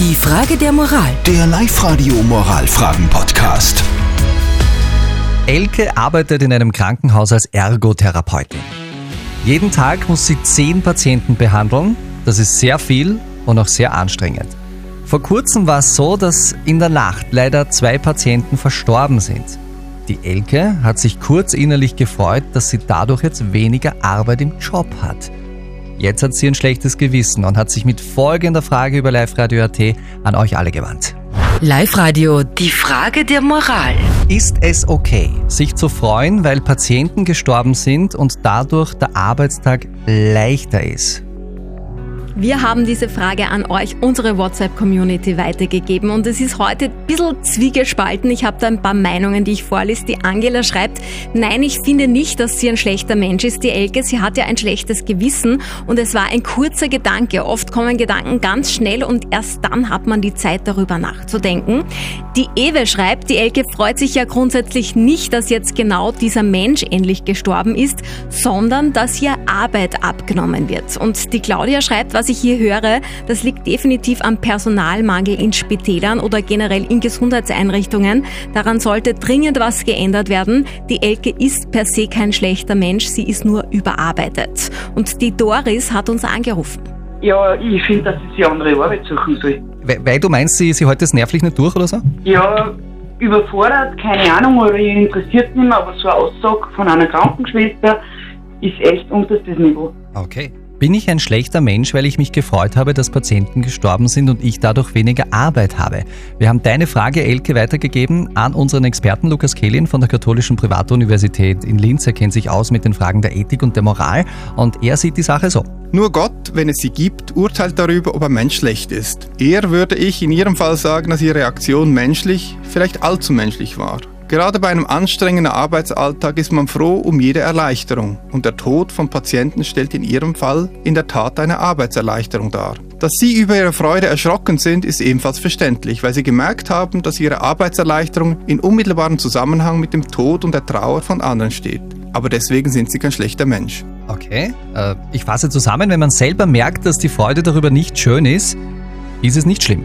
Die Frage der Moral. Der Live-Radio Moralfragen-Podcast. Elke arbeitet in einem Krankenhaus als Ergotherapeutin. Jeden Tag muss sie zehn Patienten behandeln. Das ist sehr viel und auch sehr anstrengend. Vor kurzem war es so, dass in der Nacht leider zwei Patienten verstorben sind. Die Elke hat sich kurz innerlich gefreut, dass sie dadurch jetzt weniger Arbeit im Job hat. Jetzt hat sie ein schlechtes Gewissen und hat sich mit folgender Frage über Live Radio AT an euch alle gewandt. Live-Radio, die Frage der Moral. Ist es okay, sich zu freuen, weil Patienten gestorben sind und dadurch der Arbeitstag leichter ist? Wir haben diese Frage an euch, unsere WhatsApp-Community, weitergegeben und es ist heute ein bisschen zwiegespalten. Ich habe da ein paar Meinungen, die ich vorlese. Die Angela schreibt, nein, ich finde nicht, dass sie ein schlechter Mensch ist, die Elke. Sie hat ja ein schlechtes Gewissen und es war ein kurzer Gedanke. Oft kommen Gedanken ganz schnell und erst dann hat man die Zeit, darüber nachzudenken. Die Ewe schreibt, die Elke freut sich ja grundsätzlich nicht, dass jetzt genau dieser Mensch endlich gestorben ist, sondern dass ihr Arbeit abgenommen wird. Und die Claudia schreibt, was ich hier höre, das liegt definitiv am Personalmangel in Spitälern oder generell in Gesundheitseinrichtungen. Daran sollte dringend was geändert werden. Die Elke ist per se kein schlechter Mensch, sie ist nur überarbeitet. Und die Doris hat uns angerufen. Ja, ich finde, dass sie sich andere Arbeit suchen soll. Weil, weil du meinst, sie, sie hält das nervlich nicht durch oder so? Ja, überfordert, keine Ahnung, oder ihr interessiert nicht mehr, aber so eine Aussage von einer Krankenschwester ist echt unterstes Niveau. Okay. Bin ich ein schlechter Mensch, weil ich mich gefreut habe, dass Patienten gestorben sind und ich dadurch weniger Arbeit habe? Wir haben deine Frage, Elke, weitergegeben an unseren Experten Lukas Kehlin von der Katholischen Privatuniversität in Linz. Er kennt sich aus mit den Fragen der Ethik und der Moral und er sieht die Sache so. Nur Gott, wenn es sie gibt, urteilt darüber, ob ein Mensch schlecht ist. Eher würde ich in Ihrem Fall sagen, dass Ihre Reaktion menschlich, vielleicht allzu menschlich war. Gerade bei einem anstrengenden Arbeitsalltag ist man froh um jede Erleichterung und der Tod von Patienten stellt in Ihrem Fall in der Tat eine Arbeitserleichterung dar. Dass Sie über Ihre Freude erschrocken sind, ist ebenfalls verständlich, weil Sie gemerkt haben, dass Ihre Arbeitserleichterung in unmittelbarem Zusammenhang mit dem Tod und der Trauer von anderen steht. Aber deswegen sind Sie kein schlechter Mensch. Okay, äh, ich fasse zusammen, wenn man selber merkt, dass die Freude darüber nicht schön ist, ist es nicht schlimm.